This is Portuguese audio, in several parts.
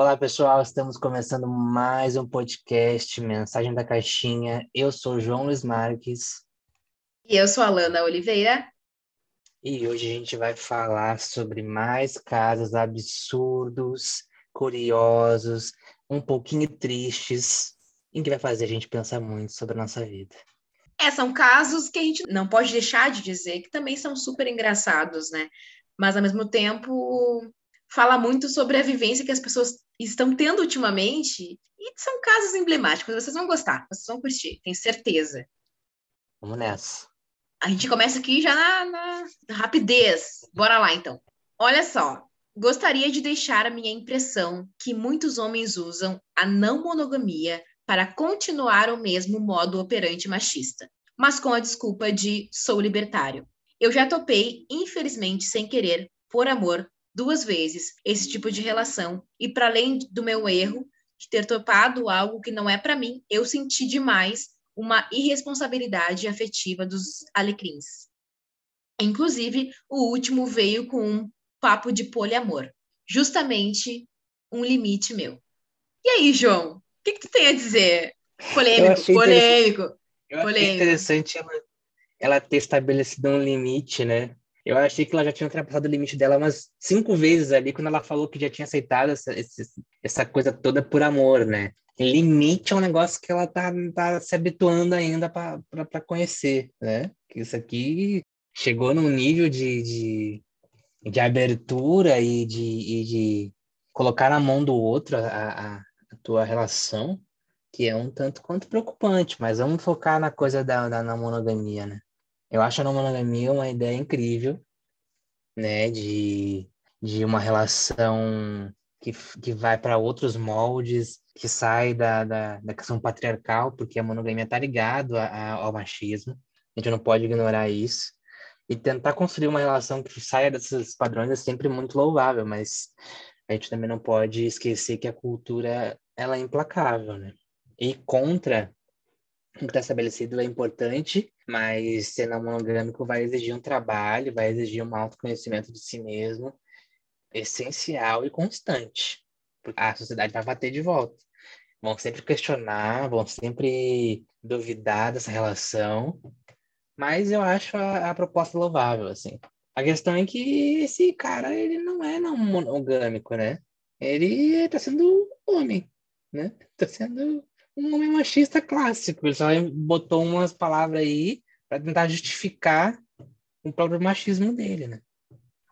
Olá, pessoal, estamos começando mais um podcast Mensagem da Caixinha. Eu sou João Luiz Marques. E eu sou a Lana Oliveira. E hoje a gente vai falar sobre mais casos absurdos, curiosos, um pouquinho tristes, em que vai fazer a gente pensar muito sobre a nossa vida. É, são casos que a gente não pode deixar de dizer que também são super engraçados, né? Mas ao mesmo tempo fala muito sobre a vivência que as pessoas estão tendo ultimamente e são casos emblemáticos. Vocês vão gostar, vocês vão curtir, tenho certeza. Vamos nessa. A gente começa aqui já na, na rapidez. Bora lá, então. Olha só, gostaria de deixar a minha impressão que muitos homens usam a não monogamia para continuar o mesmo modo operante machista, mas com a desculpa de sou libertário. Eu já topei, infelizmente sem querer, por amor, duas vezes esse tipo de relação e para além do meu erro de ter topado algo que não é para mim, eu senti demais uma irresponsabilidade afetiva dos alecrins. Inclusive, o último veio com um papo de poliamor, justamente um limite meu. E aí, João, o que, que tu tem a dizer? Polêmico, polêmico. Eu achei interessante ela, ela ter estabelecido um limite, né? Eu achei que ela já tinha ultrapassado o limite dela umas cinco vezes ali, quando ela falou que já tinha aceitado essa, essa coisa toda por amor, né? Limite é um negócio que ela tá, tá se habituando ainda para conhecer, né? Que isso aqui chegou num nível de, de, de abertura e de, e de colocar na mão do outro a, a, a tua relação, que é um tanto quanto preocupante, mas vamos focar na coisa da, da, da monogamia, né? Eu acho a não monogamia uma ideia incrível, né? De, de uma relação que, que vai para outros moldes, que sai da, da, da, questão patriarcal, porque a monogamia está ligado a, a, ao machismo. A gente não pode ignorar isso. E tentar construir uma relação que saia desses padrões é sempre muito louvável, mas a gente também não pode esquecer que a cultura ela é implacável, né? E contra o que está estabelecido é importante, mas ser não monogâmico vai exigir um trabalho, vai exigir um autoconhecimento de si mesmo essencial e constante. A sociedade vai bater de volta. Vão sempre questionar, vão sempre duvidar dessa relação, mas eu acho a, a proposta louvável, assim. A questão é que esse cara, ele não é não monogâmico, né? Ele está sendo homem, né? Está sendo um homem machista clássico. Ele só botou umas palavras aí para tentar justificar o próprio machismo dele, né?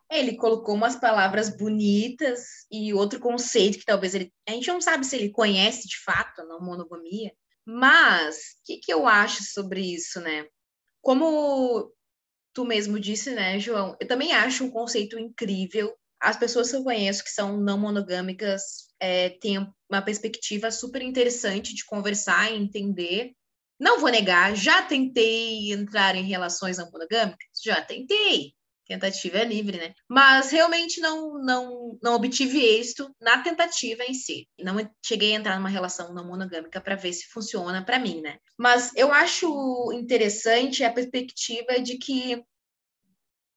Ele colocou umas palavras bonitas e outro conceito que talvez ele. A gente não sabe se ele conhece de fato a monogamia, mas o que, que eu acho sobre isso, né? Como tu mesmo disse, né, João? Eu também acho um conceito incrível. As pessoas que eu conheço que são não monogâmicas é, tem uma perspectiva super interessante de conversar e entender. Não vou negar, já tentei entrar em relações não monogâmicas, já tentei. Tentativa é livre, né? Mas realmente não, não, não obtive êxito na tentativa em si. Não cheguei a entrar numa relação não monogâmica para ver se funciona para mim, né? Mas eu acho interessante a perspectiva de que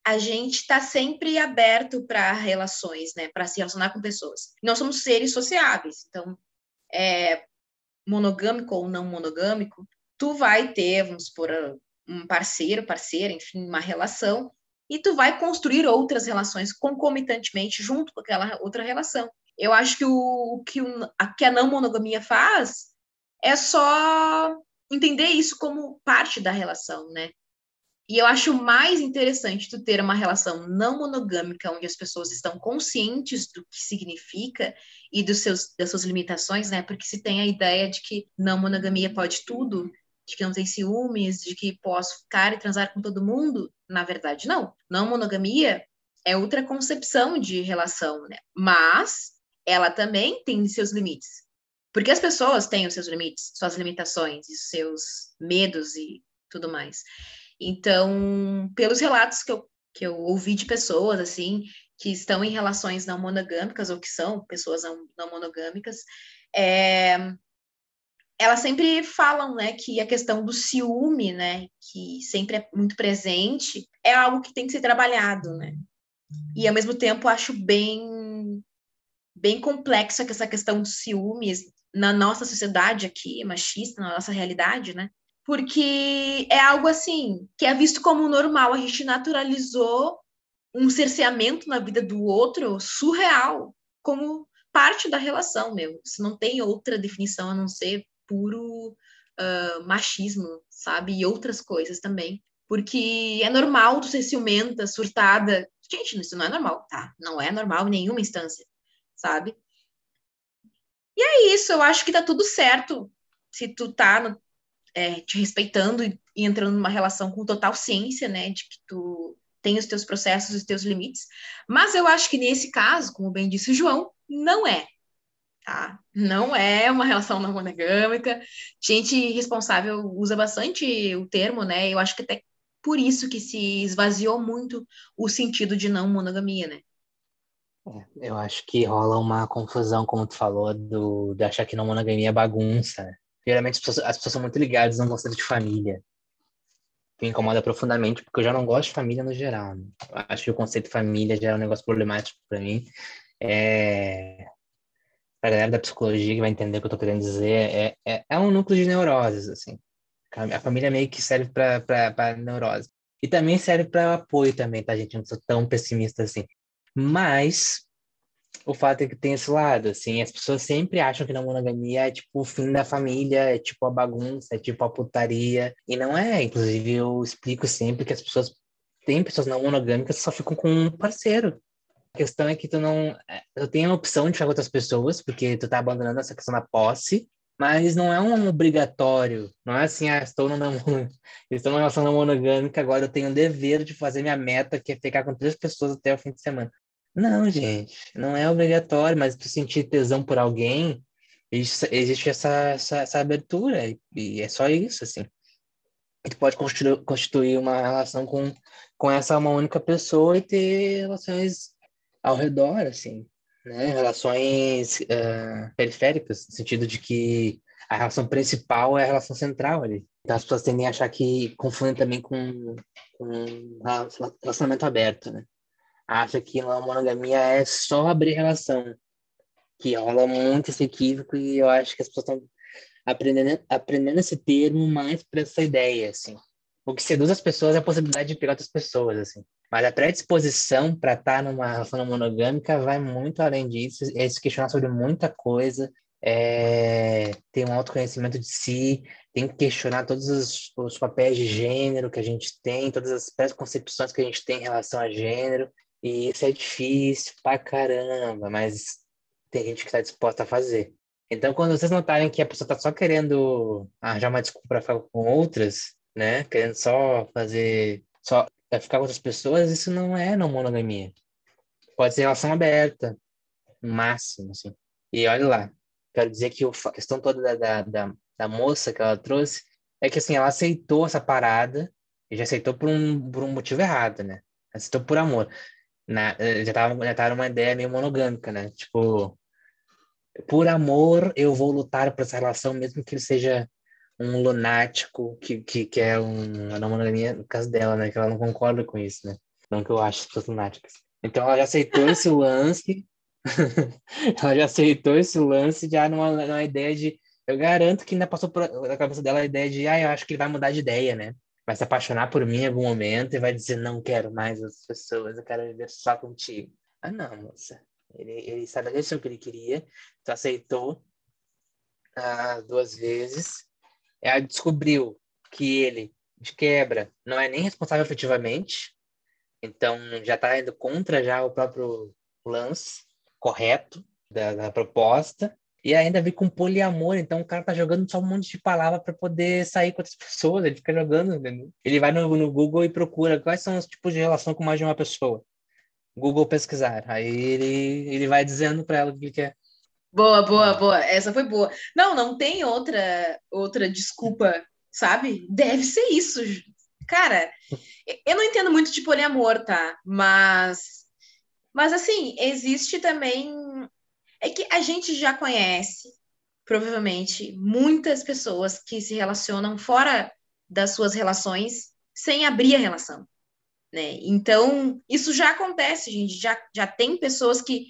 a gente está sempre aberto para relações, né? Para se relacionar com pessoas. Nós somos seres sociáveis, então, é, monogâmico ou não monogâmico, tu vai ter, vamos supor, um parceiro, parceira, enfim, uma relação, e tu vai construir outras relações concomitantemente junto com aquela outra relação. Eu acho que o que, a, que a não monogamia faz é só entender isso como parte da relação, né? E eu acho mais interessante tu ter uma relação não monogâmica, onde as pessoas estão conscientes do que significa e dos seus, das suas limitações, né? Porque se tem a ideia de que não monogamia pode tudo, de que não tem ciúmes, de que posso ficar e transar com todo mundo, na verdade, não. Não monogamia é outra concepção de relação, né? Mas ela também tem seus limites. Porque as pessoas têm os seus limites, suas limitações seus medos e tudo mais. Então, pelos relatos que eu, que eu ouvi de pessoas, assim, que estão em relações não monogâmicas ou que são pessoas não, não monogâmicas, é, elas sempre falam, né, que a questão do ciúme, né, que sempre é muito presente, é algo que tem que ser trabalhado, né? E ao mesmo tempo acho bem bem complexa essa questão dos ciúmes na nossa sociedade aqui, machista, na nossa realidade, né? Porque é algo assim, que é visto como normal, a gente naturalizou um cerceamento na vida do outro surreal, como parte da relação, meu. Isso não tem outra definição a não ser puro uh, machismo, sabe? E outras coisas também. Porque é normal tu ser ciumenta, surtada. Gente, isso não é normal, tá? Não é normal em nenhuma instância, sabe? E é isso, eu acho que tá tudo certo se tu tá no, é, te respeitando e, entrando numa relação com total ciência, né? De que tu tem os teus processos, os teus limites. Mas eu acho que nesse caso, como bem disse o João, não é. Tá? Não é uma relação não monogâmica. Gente responsável usa bastante o termo, né? Eu acho que até por isso que se esvaziou muito o sentido de não monogamia, né? É, eu acho que rola uma confusão, como tu falou, do, de achar que não monogamia é bagunça. Geralmente as pessoas, as pessoas são muito ligadas no conceito de família me incomoda profundamente, porque eu já não gosto de família no geral. Né? Acho que o conceito de família já é um negócio problemático para mim. É... Para a galera da psicologia que vai entender o que eu estou querendo dizer, é, é, é, um núcleo de neuroses, assim. A família meio que serve para neurose. E também serve para apoio também, tá, gente? Não sou tão pessimista assim. Mas o fato é que tem esse lado, assim, as pessoas sempre acham que na monogamia é tipo o fim da família, é tipo a bagunça, é tipo a putaria, e não é. Inclusive, eu explico sempre que as pessoas, tem pessoas não monogâmicas que só ficam com um parceiro. A questão é que tu não, tu tem a opção de ficar com outras pessoas, porque tu tá abandonando essa questão da posse, mas não é um obrigatório, não é assim, ah, estou numa, estou numa relação monogâmica, agora eu tenho o dever de fazer minha meta, que é ficar com três pessoas até o fim de semana. Não, gente, não é obrigatório, mas tu sentir tesão por alguém, existe essa, essa, essa abertura, e, e, é só isso, assim. Tu pode constituir, uma relação com, com essa uma única pessoa e ter relações ao redor, assim, né? Relações uh, periféricas, no sentido de que a relação principal é a relação central ali. Então as pessoas tendem a achar que confundem também com, com relacionamento aberto, né? Acha que a monogamia é só abrir relação, que rola muito esse equívoco e eu acho que as pessoas estão aprendendo, aprendendo esse termo mais para essa ideia, assim. O que seduz as pessoas é a possibilidade de pegar outras pessoas, assim. Mas a predisposição para estar tá numa relação monogâmica vai muito além disso, é se questionar sobre muita coisa, é ter um autoconhecimento de si, tem que questionar todos os, os, papéis de gênero que a gente tem, todas as preconcepções que a gente tem em relação a gênero. E isso é difícil pra caramba, mas tem gente que está disposta a fazer. Então, quando vocês notarem que a pessoa está só querendo arranjar uma desculpa para ficar com outras, né? Querendo só fazer, só ficar com outras pessoas, isso não é não monogamia. Pode ser relação aberta, no máximo, assim. E olha lá, quero dizer que a questão toda da, da, da, da moça que ela trouxe é que, assim, ela aceitou essa parada e já aceitou por um, por um motivo errado, né? Aceitou por amor na, eh, já tava, já tava uma ideia meio monogâmica, né? Tipo, por amor eu vou lutar por essa relação, mesmo que ele seja um lunático, que, que, que é um, uma monogamia, no caso dela, né? Que ela não concorda com isso, né? Não que eu acho pessoas lunáticas. Então ela já aceitou esse lance, ela já aceitou esse lance já numa, numa ideia de. Eu garanto que ainda passou na cabeça dela a ideia de, ah, eu acho que ele vai mudar de ideia, né? Vai se apaixonar por mim em algum momento e vai dizer, não quero mais as pessoas, eu quero viver só contigo. Ah, não, moça. Ele, ele estabeleceu o que ele queria, tu aceitou ah, duas vezes, ela descobriu que ele, de quebra, não é nem responsável efetivamente, então já está indo contra já o próprio lance correto da, da proposta, e ainda vem com poliamor, então o cara tá jogando só um monte de palavra para poder sair com outras pessoas, ele fica jogando, entendeu? Ele vai no, no Google e procura quais são os tipos de relação com mais de uma pessoa. Google pesquisar. Aí ele, ele vai dizendo para ela o que ele quer. Boa, boa, boa. Essa foi boa. Não, não tem outra outra desculpa, sabe? Deve ser isso. Cara, eu não entendo muito de poliamor, tá? Mas mas assim, existe também é que a gente já conhece, provavelmente, muitas pessoas que se relacionam fora das suas relações sem abrir a relação. Né? Então, isso já acontece, gente. Já, já tem pessoas que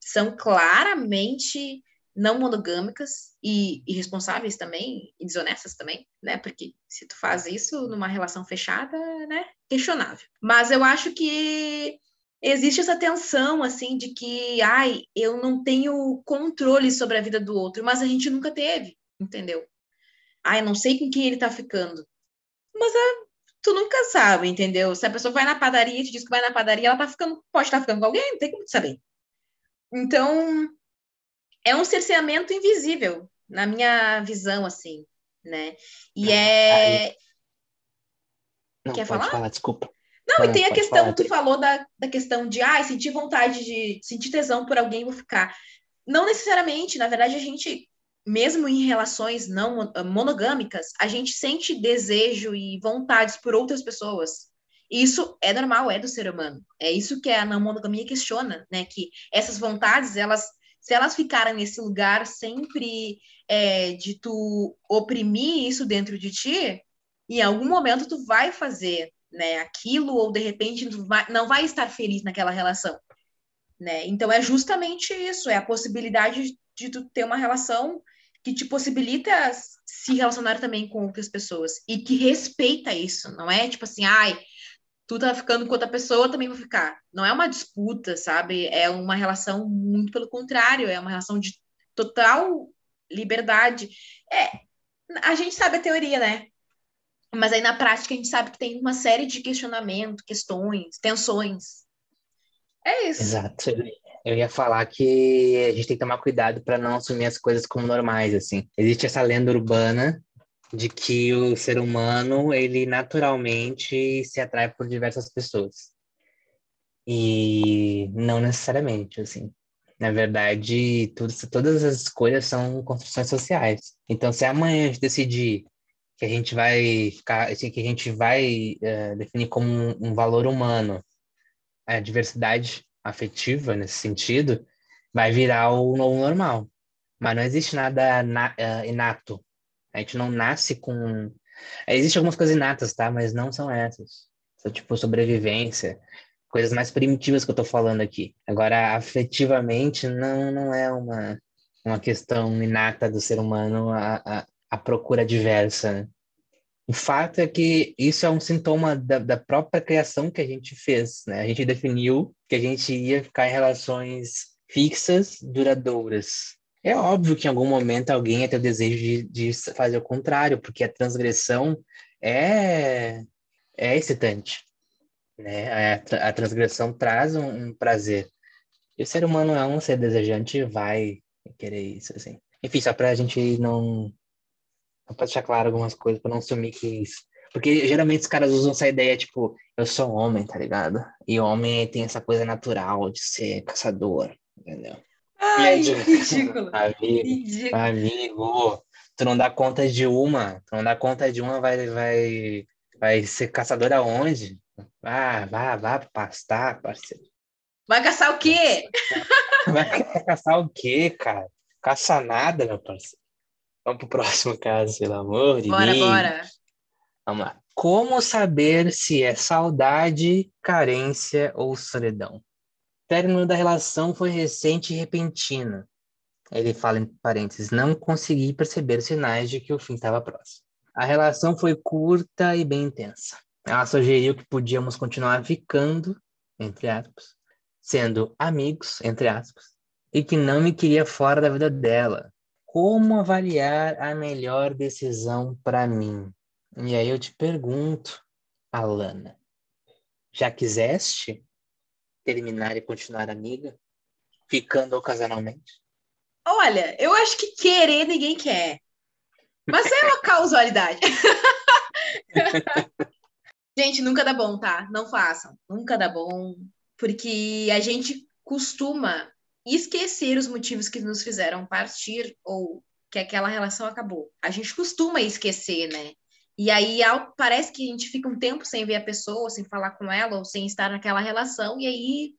são claramente não monogâmicas e irresponsáveis também, e desonestas também, né? Porque se tu faz isso numa relação fechada, né? Questionável. Mas eu acho que existe essa tensão, assim, de que, ai, eu não tenho controle sobre a vida do outro, mas a gente nunca teve, entendeu? Ai, não sei com quem ele tá ficando. Mas a, tu nunca sabe, entendeu? Se a pessoa vai na padaria e te diz que vai na padaria, ela tá ficando, pode estar tá ficando com alguém, não tem como saber. Então, é um cerceamento invisível, na minha visão, assim, né? E não, é. Aí... Não, Quer falar? falar? Desculpa. Não, e tem a questão, falar. tu falou da, da questão de, ah, sentir vontade de sentir tesão por alguém, vou ficar. Não necessariamente, na verdade, a gente, mesmo em relações não monogâmicas, a gente sente desejo e vontades por outras pessoas. Isso é normal, é do ser humano. É isso que a não monogamia questiona, né? Que essas vontades, elas se elas ficarem nesse lugar sempre é, de tu oprimir isso dentro de ti, em algum momento tu vai fazer né, aquilo, ou de repente não vai estar feliz naquela relação. Né? Então é justamente isso, é a possibilidade de tu ter uma relação que te possibilita se relacionar também com outras pessoas e que respeita isso, não é tipo assim, ai, tu tá ficando com outra pessoa, também vou ficar. Não é uma disputa, sabe? É uma relação muito pelo contrário, é uma relação de total liberdade. É, a gente sabe a teoria, né? Mas aí na prática a gente sabe que tem uma série de questionamentos, questões, tensões. É isso. Exato. Eu ia falar que a gente tem que tomar cuidado para não assumir as coisas como normais, assim. Existe essa lenda urbana de que o ser humano ele naturalmente se atrai por diversas pessoas e não necessariamente assim na verdade tudo, todas as escolhas são construções sociais então se amanhã a gente decidir que a gente vai ficar assim, que a gente vai uh, definir como um, um valor humano a diversidade afetiva nesse sentido vai virar o novo normal mas não existe nada na, uh, inato a gente não nasce com. Existem algumas coisas inatas, tá? Mas não são essas. São tipo sobrevivência, coisas mais primitivas que eu tô falando aqui. Agora, afetivamente, não, não é uma, uma questão inata do ser humano a, a, a procura diversa. Né? O fato é que isso é um sintoma da, da própria criação que a gente fez, né? A gente definiu que a gente ia ficar em relações fixas, duradouras. É óbvio que em algum momento alguém ia ter o desejo de, de fazer o contrário, porque a transgressão é, é excitante. Né? A, a transgressão traz um, um, prazer. E o ser humano é um ser desejante vai querer isso, assim. Enfim, só pra gente não... Pra deixar claro algumas coisas, pra não assumir que é isso... Porque geralmente os caras usam essa ideia, tipo, eu sou homem, tá ligado? E homem tem essa coisa natural de ser caçador, entendeu? Ai, ridículo. Amigo, ridículo. amigo, tu não dá conta de uma, tu não dá conta de uma, vai, vai, vai ser caçador aonde? Ah, vá, vá pastar, parceiro. Vai caçar o quê? Vai caçar o quê, cara? Caça nada, meu parceiro. Vamos pro próximo caso, pelo amor de Deus. Bora, bora. Vamos lá. Como saber se é saudade, carência ou solidão? término da relação foi recente e repentino. Ele fala em parênteses, não consegui perceber sinais de que o fim estava próximo. A relação foi curta e bem intensa. Ela sugeriu que podíamos continuar ficando, entre aspas, sendo amigos, entre aspas, e que não me queria fora da vida dela. Como avaliar a melhor decisão para mim? E aí eu te pergunto, Alana, já quiseste terminar e continuar amiga? Ficando ocasionalmente? Olha, eu acho que querer ninguém quer. Mas é uma causalidade. gente, nunca dá bom, tá? Não façam. Nunca dá bom. Porque a gente costuma esquecer os motivos que nos fizeram partir ou que aquela relação acabou. A gente costuma esquecer, né? E aí parece que a gente fica um tempo sem ver a pessoa, sem falar com ela, ou sem estar naquela relação, e aí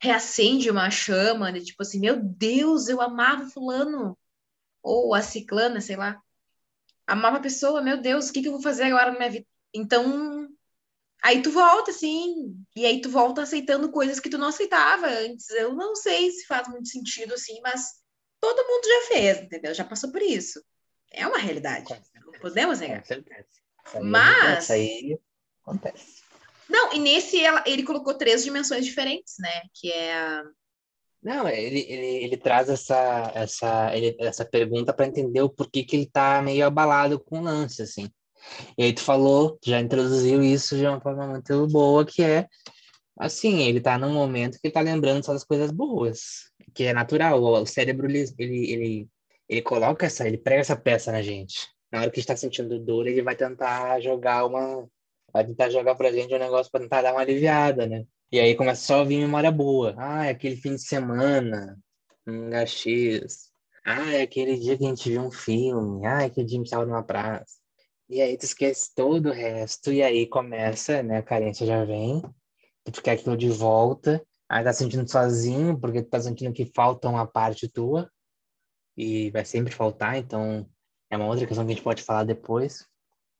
reacende uma chama, de tipo assim, meu Deus, eu amava fulano, ou a ciclana, sei lá. Amava a pessoa, meu Deus, o que, que eu vou fazer agora na minha vida? Então, Aí tu volta, assim, e aí tu volta aceitando coisas que tu não aceitava antes. Eu não sei se faz muito sentido, assim, mas todo mundo já fez, entendeu? Já passou por isso. É uma realidade. Não podemos negar. Com certeza. Mas. Isso aí acontece. Não, e nesse ela, ele colocou três dimensões diferentes, né? Que é a. Não, ele, ele, ele traz essa, essa, ele, essa pergunta para entender o porquê que ele tá meio abalado com o lance, assim. E aí tu falou, já introduziu isso de uma forma muito boa, que é assim, ele tá num momento que ele tá lembrando só das coisas boas, que é natural. O cérebro, ele, ele, ele, coloca essa, ele prega essa peça na gente. Na hora que está sentindo dor, ele vai tentar jogar uma. Vai tentar jogar pra gente um negócio para tentar dar uma aliviada, né? E aí começa só a vir memória boa. Ah, é aquele fim de semana, um X. Ah, é aquele dia que a gente viu um filme. Ah, é aquele dia que a gente estava numa praça. E aí tu esquece todo o resto, e aí começa, né? A carência já vem, tu quer aquilo de volta, aí tá sentindo sozinho, porque tu tá sentindo que falta uma parte tua, e vai sempre faltar, então é uma outra questão que a gente pode falar depois.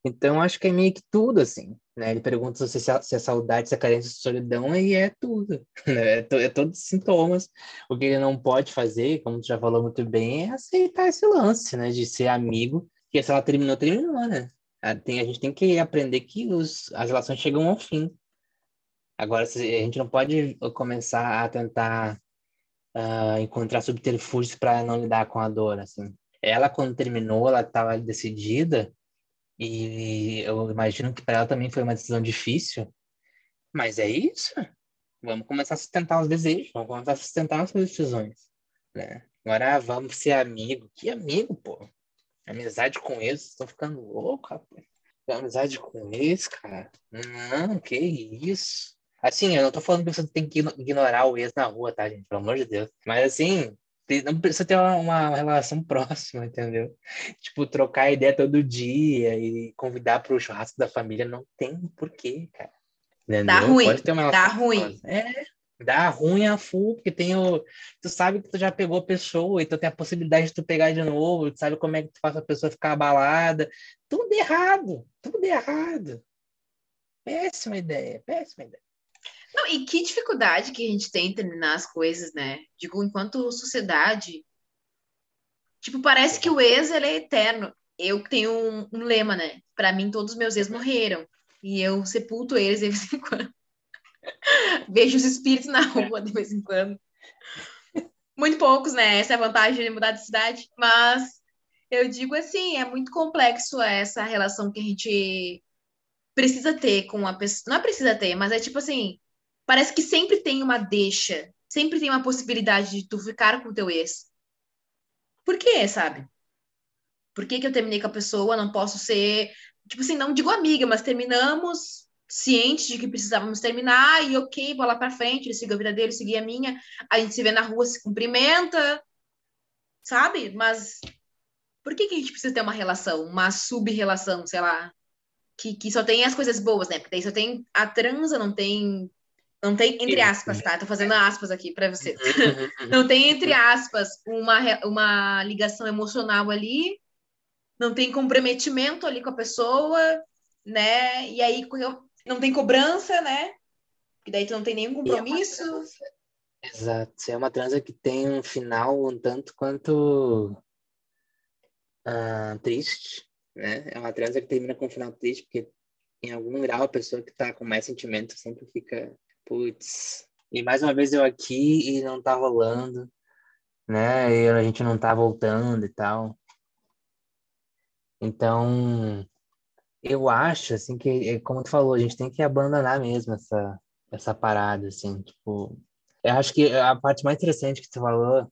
Então, acho que é meio que tudo, assim, né? Ele pergunta se, se é saudade, se é carência, se solidão, e é tudo, né? É, to, é todos os sintomas. O que ele não pode fazer, como tu já falou muito bem, é aceitar esse lance, né? De ser amigo porque se ela terminou, terminou, né? A, tem, a gente tem que aprender que os, as relações chegam ao fim. Agora, se, a gente não pode começar a tentar uh, encontrar subterfúgios para não lidar com a dor, assim. Ela, quando terminou, ela estava decidida, e eu imagino que para ela também foi uma decisão difícil, mas é isso. Vamos começar a sustentar os desejos, vamos começar a sustentar as decisões, né? Agora, vamos ser amigo. Que amigo, pô? Amizade com eles, estão ficando louco, rapaz. Amizade com ex, cara? Não, que isso. Assim, eu não tô falando que você tem que ignorar o ex na rua, tá, gente? Pelo amor de Deus. Mas assim, não precisa ter uma, uma relação próxima, entendeu? Tipo, trocar ideia todo dia e convidar para o churrasco da família, não tem porquê, cara. Entendeu? Dá ruim. Pode ter uma dá ruim. É, Dá ruim a full, porque tem o. Tu sabe que tu já pegou a pessoa, então tem a possibilidade de tu pegar de novo, tu sabe como é que tu faz a pessoa ficar abalada. Tudo errado, tudo errado. Péssima ideia, péssima ideia. Não, e que dificuldade que a gente tem em terminar as coisas, né? Digo, enquanto sociedade. Tipo, parece que o ex ele é eterno. Eu tenho um, um lema, né? Para mim, todos os meus ex morreram. E eu sepulto eles de vez em quando. Vejo os espíritos na rua de vez em quando. Muito poucos, né? Essa é a vantagem de mudar de cidade. Mas eu digo assim, é muito complexo essa relação que a gente precisa ter com a pessoa. Não é precisa ter, mas é tipo assim, parece que sempre tem uma deixa, sempre tem uma possibilidade de tu ficar com o teu ex. Por quê, sabe? Por que, que eu terminei com a pessoa? Não posso ser, tipo assim, não digo amiga, mas terminamos cientes de que precisávamos terminar e ok, bola para frente, ele seguiu a vida dele, seguia a minha, a gente se vê na rua, se cumprimenta, sabe? Mas por que, que a gente precisa ter uma relação, uma sub-relação, sei lá, que, que só tem as coisas boas, né? Porque daí só tem a transa, não tem não tem entre aspas, tá? Tô fazendo aspas aqui para você. Não tem entre aspas uma, uma ligação emocional ali, não tem comprometimento ali com a pessoa, né? E aí não tem cobrança, né? E daí tu não tem nenhum é compromisso. É Exato. É uma transa que tem um final um tanto quanto uh, triste, né? É uma transa que termina com um final triste, porque em algum grau a pessoa que tá com mais sentimento sempre fica, putz, e mais uma vez eu aqui e não tá rolando, né? E a gente não tá voltando e tal. Então, eu acho, assim, que, é, como tu falou, a gente tem que abandonar mesmo essa, essa parada, assim, tipo... Eu acho que a parte mais interessante que tu falou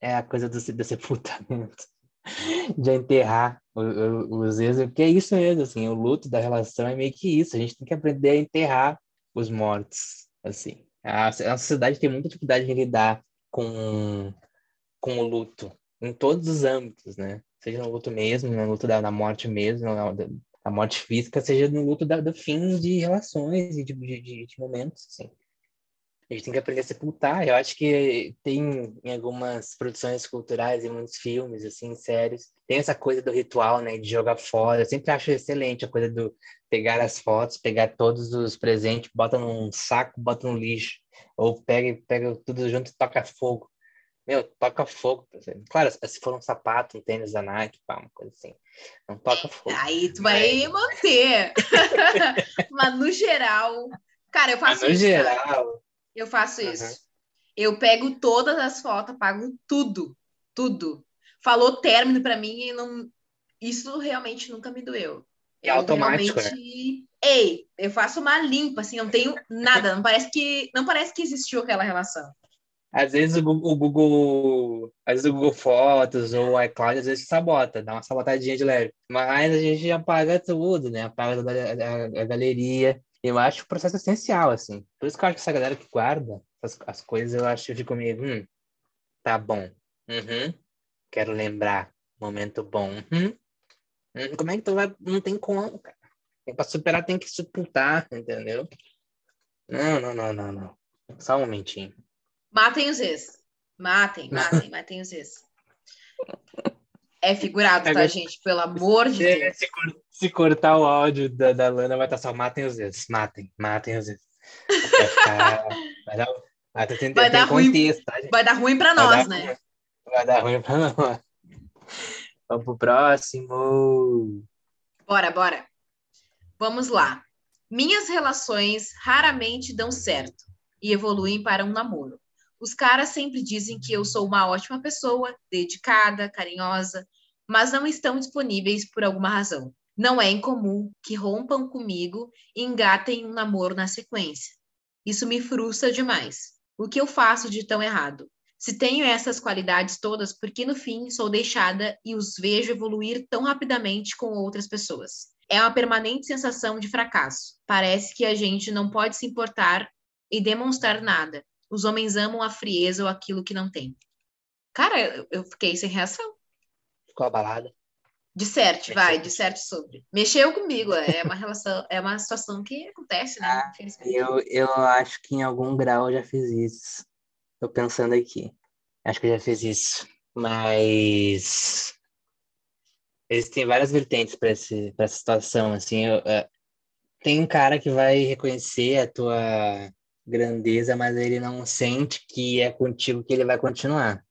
é a coisa do, do sepultamento, de enterrar os ex, porque é isso mesmo, assim, o luto da relação é meio que isso, a gente tem que aprender a enterrar os mortos, assim. A, a sociedade tem muita dificuldade de lidar com, com o luto, em todos os âmbitos, né? Seja no luto mesmo, no luto da, da morte mesmo, a morte física seja no luto da, do fim de relações e de, de, de momentos, assim. A gente tem que aprender a sepultar. Eu acho que tem em algumas produções culturais, em muitos filmes, assim, séries, tem essa coisa do ritual, né, de jogar fora. Eu sempre acho excelente a coisa do pegar as fotos, pegar todos os presentes, bota num saco, bota no lixo, ou pega, pega tudo junto e toca fogo. Meu, toca fogo. Claro, se for um sapato, um tênis da Nike, pá, uma coisa assim. Não toca fogo. Aí tu vai manter. Mas no geral. Cara, eu faço Mas no isso. geral. Cara. Eu faço Uhum. isso. Eu pego todas as fotos, apago tudo. Tudo. Falou término pra mim e não. Isso realmente nunca me doeu. É Eu automático, né? Ei, eu faço uma limpa, assim, não tenho nada. Não parece que, não parece que existiu aquela relação. Às vezes o Google, o Google, às vezes o Google Fotos ou o iCloud às vezes sabota, dá uma sabotadinha de leve. Mas a gente apaga tudo, né? Apaga a, a- a galeria. Eu acho o processo essencial, assim. Por isso que eu acho que essa galera que guarda as, as coisas, eu acho fico meio, hum, tá bom. Uhum. Quero lembrar. Momento bom. Uhum. Hum, Como é que tu vai? Não tem como, cara. Pra superar, tem que sepultar, entendeu? Não, não, não, não, não. Só um momentinho. Matem os ex. Matem, matem, matem os ex. É figurado, tá, gente? Pelo amor de Se, Deus. se cor- se cortar o áudio da, da Lana, vai estar só matem os dedos. Matem, matem os dedos. Vai ficar. Vai dar, vai ter, Vai tem dar ruim. contexto, tá, gente? Vai dar ruim pra Vai nós, dar né? Vai dar ruim pra nós. Vamos pro próximo. Bora, bora. Vamos lá. Minhas relações raramente dão certo e evoluem para um namoro. Os caras sempre dizem que eu sou uma ótima pessoa, dedicada, carinhosa, mas não estão disponíveis por alguma razão. Não é incomum que rompam comigo e engatem um namoro na sequência. Isso me frustra demais. O que eu faço de tão errado? Se tenho essas qualidades todas, por que no fim sou deixada e os vejo evoluir tão rapidamente com outras pessoas? É uma permanente sensação de fracasso. Parece que a gente não pode se importar e demonstrar nada. Os homens amam a frieza ou aquilo que não tem. Cara, eu- fiquei sem reação. Ficou abalada. Disserte, Mexeu vai, com- disserte sobre. Mexeu comigo, é uma relação, é uma situação que acontece, né? Ah. Eu, eu acho que em algum grau eu já fiz isso. Tô pensando aqui. Acho que eu já fiz isso. Mas existem várias vertentes para essa situação, assim, eu, é, tem um cara que vai reconhecer a tua grandeza, mas ele não sente que é contigo que ele vai continuar.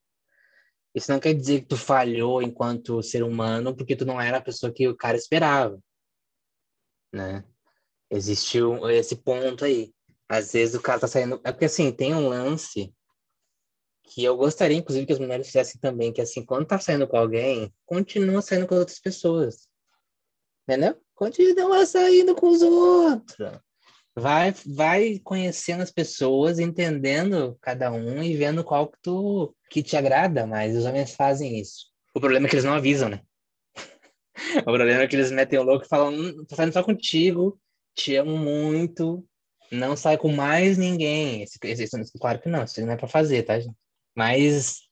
Isso não quer dizer que tu falhou enquanto ser humano, porque tu não era a pessoa que o cara esperava, né? Existiu esse ponto aí. Às vezes o cara tá saindo. É porque assim, tem um lance que eu gostaria, inclusive, que as mulheres fizessem também, que assim, quando tá saindo com alguém, continua saindo com outras pessoas. Entendeu? Continua saindo com os outros. Vai, vai conhecendo as pessoas, entendendo cada um e vendo qual que tu que te agrada, mas os homens fazem isso. O problema é que eles não avisam, né? o problema é que eles metem o louco e falam, hum, tô saindo só contigo, te amo muito, não sai com mais ninguém. Esse, esse, claro que não, isso não é pra fazer, tá, gente? Mas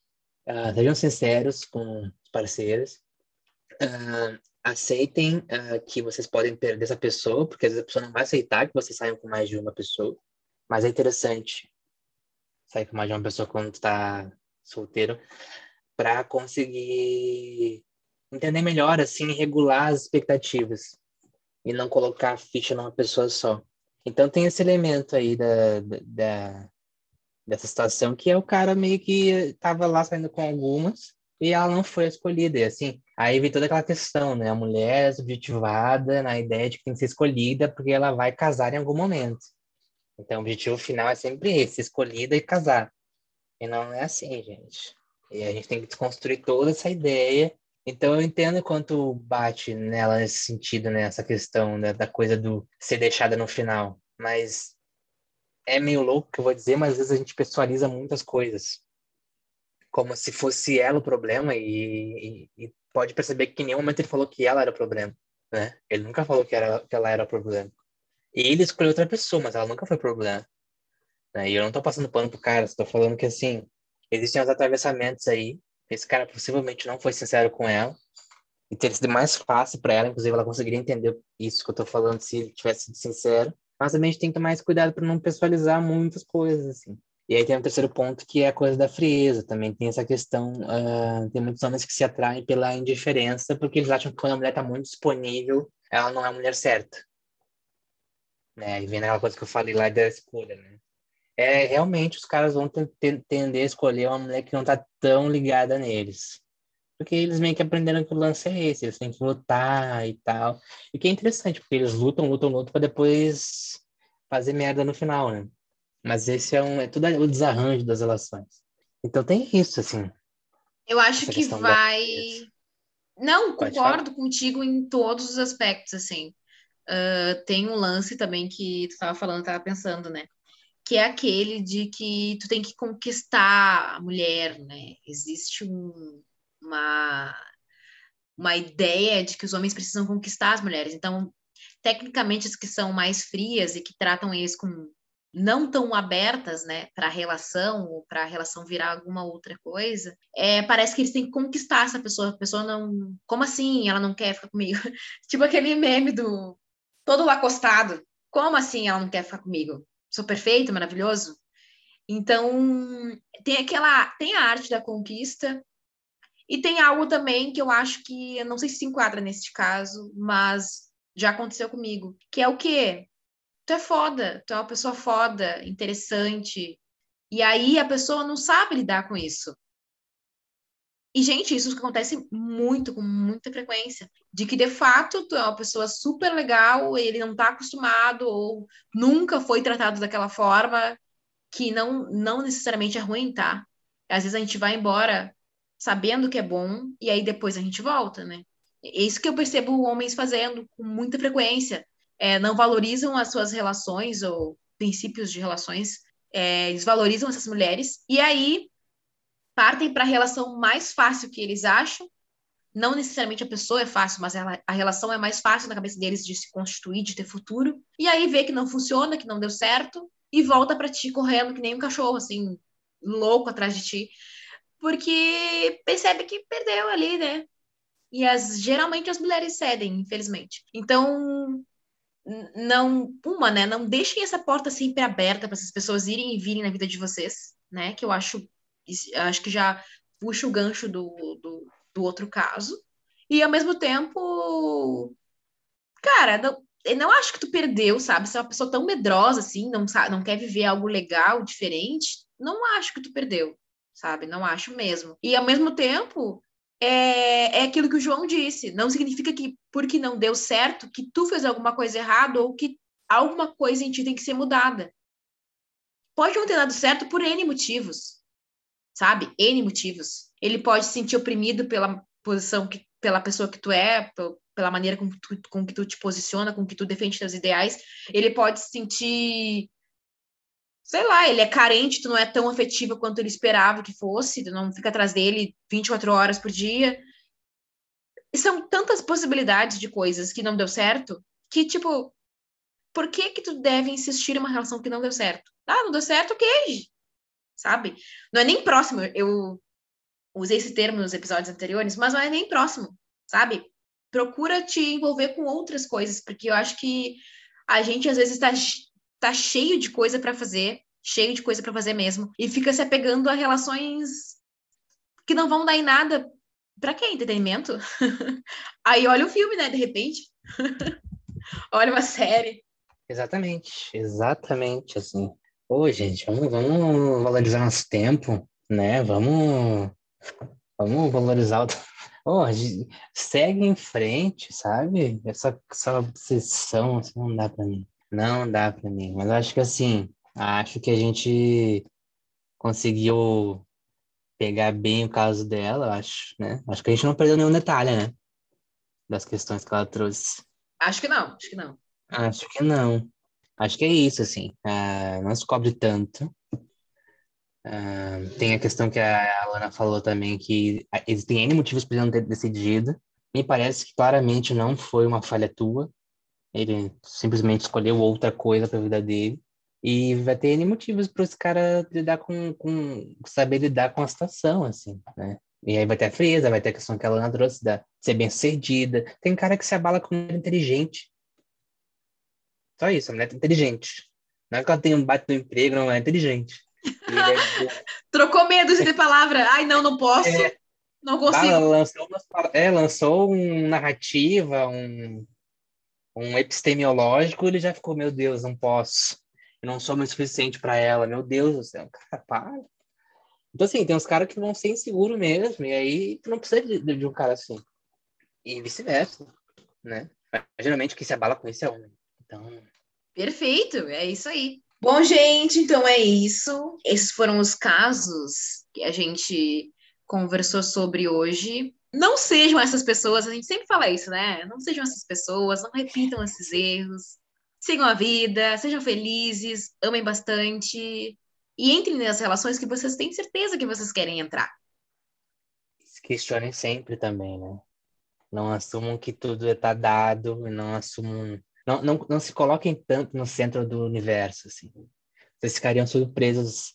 ah, sejam sinceros com os parceiros. Ah, aceitem ah, que vocês podem perder essa pessoa, porque às vezes a pessoa não vai aceitar que vocês saiam com mais de uma pessoa. Mas é interessante sair com mais de uma pessoa quando tu tá solteiro para conseguir entender melhor, assim, regular as expectativas e não colocar a ficha numa pessoa só. Então tem esse elemento aí da, da, dessa situação que é o cara meio que tava lá saindo com algumas e ela não foi escolhida. E assim, aí vem toda aquela questão, né? A mulher é subjetivada na ideia de que tem que ser escolhida porque ela vai casar em algum momento. Então o objetivo final é sempre esse, escolhida e casar. E não é assim, gente. E a gente tem que desconstruir toda essa ideia. Então eu entendo quanto bate nela nesse sentido, nessa questão né, da coisa do ser deixada no final. Mas é meio louco que eu vou dizer, mas às vezes a gente pessoaliza muitas coisas. Como se fosse ela o problema e, e- e pode perceber que em nenhum momento ele falou que ela era o problema, né? Ele nunca falou que, era, que ela era o problema. E ele escolheu outra pessoa, mas ela nunca foi problema. Né? E eu não tô passando pano pro cara, estou falando que assim, existem os atravessamentos aí. Esse cara possivelmente não foi sincero com ela. E teria sido mais fácil para ela, inclusive ela conseguiria entender isso que eu tô falando se ele tivesse sido sincero. Mas também a gente tem que tomar mais cuidado para não pessoalizar muitas coisas, assim. E aí tem um terceiro ponto, que é a coisa da frieza. Também tem essa questão, uh, tem muitos homens que se atraem pela indiferença, porque eles acham que quando a mulher está muito disponível, ela não é a mulher certa. Né? E vem aquela coisa que eu falei lá da escolha, né? É, realmente os caras vão tender a escolher uma mulher que não está tão ligada neles. Porque eles meio que aprenderam que o lance é esse, eles têm que lutar e tal. E que é interessante, porque eles lutam, lutam, lutam para depois fazer merda no final, né? Mas esse é um é tudo o desarranjo das relações. Então tem isso, assim. Eu acho que vai. Da... Não, Pode concordo falar? contigo em todos os aspectos, assim. Uh, tem um lance também que tu estava falando, estava pensando, né? Que é aquele de que tu tem que conquistar a mulher, né? Existe um, uma, uma ideia de que os homens precisam conquistar as mulheres. Então, tecnicamente, as que são mais frias e que tratam eles com não tão abertas, né, para a relação ou para a relação virar alguma outra coisa, é, parece que eles têm que conquistar essa pessoa. A pessoa não, como assim? Ela não quer ficar comigo? tipo aquele meme do todo acostado. Como assim ela não quer ficar comigo? Sou perfeito, maravilhoso. Então tem aquela, tem a arte da conquista e tem algo também que eu acho que eu não sei se se enquadra neste caso, mas já aconteceu comigo, que é o quê? Tu é foda, tu é uma pessoa foda, interessante. E aí a pessoa não sabe lidar com isso. E, gente, isso acontece muito, com muita frequência. De que, de fato, tu é uma pessoa super legal, ele não tá acostumado ou nunca foi tratado daquela forma, que não, não necessariamente é ruim, tá? Às vezes a gente vai embora sabendo que é bom e aí depois a gente volta, né? É isso que eu percebo homens fazendo com muita frequência é, não valorizam as suas relações ou princípios de relações, é, eles valorizam essas mulheres e aí partem para a relação mais fácil que eles acham. Não necessariamente a pessoa é fácil, mas ela, a relação é mais fácil na cabeça deles de se constituir, de ter futuro. E aí vê que não funciona, que não deu certo e volta para ti correndo que nem um cachorro, assim, louco atrás de ti, porque percebe que perdeu ali, né? E as, geralmente as mulheres cedem, infelizmente. Então, não, uma, né, não deixem essa porta sempre aberta para essas pessoas irem e virem na vida de vocês, né, que eu acho, acho que já puxa o gancho do, do, do outro caso, e ao mesmo tempo, cara, não, eu não acho que tu perdeu, sabe, se é uma pessoa tão medrosa assim, não, sabe, não quer viver algo legal, diferente, não acho que tu perdeu, sabe, não acho mesmo, e ao mesmo tempo, é, é aquilo que o João disse. Não significa que porque não deu certo, que tu fez alguma coisa errada ou que alguma coisa em ti tem que ser mudada. Pode não ter dado certo por N motivos, sabe? N motivos. Ele pode se sentir oprimido pela posição que, pela pessoa que tu é, pela maneira com que tu, com que tu te posiciona, com que tu defende teus ideais. Ele pode se sentir sei lá, ele é carente, tu não é tão afetiva quanto ele esperava que fosse, tu não fica atrás dele 24 horas por dia. E são tantas possibilidades de coisas que não deu certo, que, tipo, por que que tu deve insistir em uma relação que não deu certo? Ah, não deu certo, ok, sabe? Não é nem próximo, eu usei esse termo nos episódios anteriores, mas não é nem próximo, sabe? Procura te envolver com outras coisas, porque eu acho que a gente às vezes está tá cheio de coisa para fazer, cheio de coisa para fazer mesmo, e fica se apegando a relações que não vão dar em nada. Pra quê? Entretenimento? Aí olha o filme, né? De repente. olha uma série. Exatamente, exatamente assim. Ô, gente, vamos, vamos valorizar nosso tempo, né? Vamos, vamos valorizar o. Oh, segue em frente, sabe? Essa, essa obsessão assim, não dá pra mim. Não dá para mim, mas acho que assim, acho que a gente conseguiu pegar bem o caso dela, acho, né? Acho que a gente não perdeu nenhum detalhe, né? Das questões que ela trouxe. Acho que não, acho que não. Acho que não. Acho que é isso, assim. Uh, não se cobre tanto. Uh, tem a questão que a Alana falou também, que existem N motivos para ele não ter decidido. Me parece que claramente não foi uma falha tua, ele simplesmente escolheu outra coisa para a vida dele. E vai ter N motivos para esse cara lidar com, com. saber lidar com a situação, assim, né? E aí vai ter a frieza, vai ter a questão que ela trouxe da ser bem sucedida. Tem cara que se abala com mulher inteligente. Só isso, a mulher é inteligente. Não é que ela tem um bate no emprego, não, é inteligente. É... Trocou medo de palavra. Ai, não, não posso. É... Não consigo. Ela lançou, uma, é, lançou um narrativa, um, um epistemiológico, ele já ficou, meu Deus, não posso. Eu não sou muito suficiente para ela. Meu Deus do céu, cara, para. Então, assim, tem uns caras que vão ser inseguros mesmo, e aí tu não precisa de, de um cara assim. E vice-versa, né? Mas, geralmente, quem se abala com isso é homem. Então... Perfeito, é isso aí. Bom, gente, então é isso. Esses foram os casos que a gente conversou sobre hoje. Não sejam essas pessoas, a gente sempre fala isso, né? Não sejam essas pessoas, não repitam esses erros. Sigam a vida, sejam felizes, amem bastante e entrem nas relações que vocês têm certeza que vocês querem entrar. Se questionem sempre também, né? Não assumam que tudo está dado, não assumam. Não, não, não se coloquem tanto no centro do universo, assim. Vocês ficariam surpresos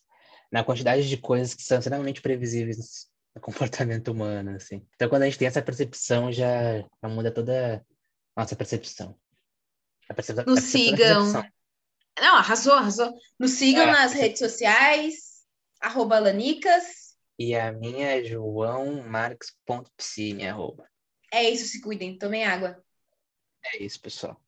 na quantidade de coisas que são extremamente previsíveis no comportamento humano, assim. Então, quando a gente tem essa percepção, já, já muda toda a nossa percepção. A percepção Nos a sigam. Não, arrasou, arrasou. Nos sigam é, nas redes sociais, arroba Lanicas. E a minha é joãomarques.psi, minha arroba. É isso, se cuidem, tomem água. É isso, pessoal.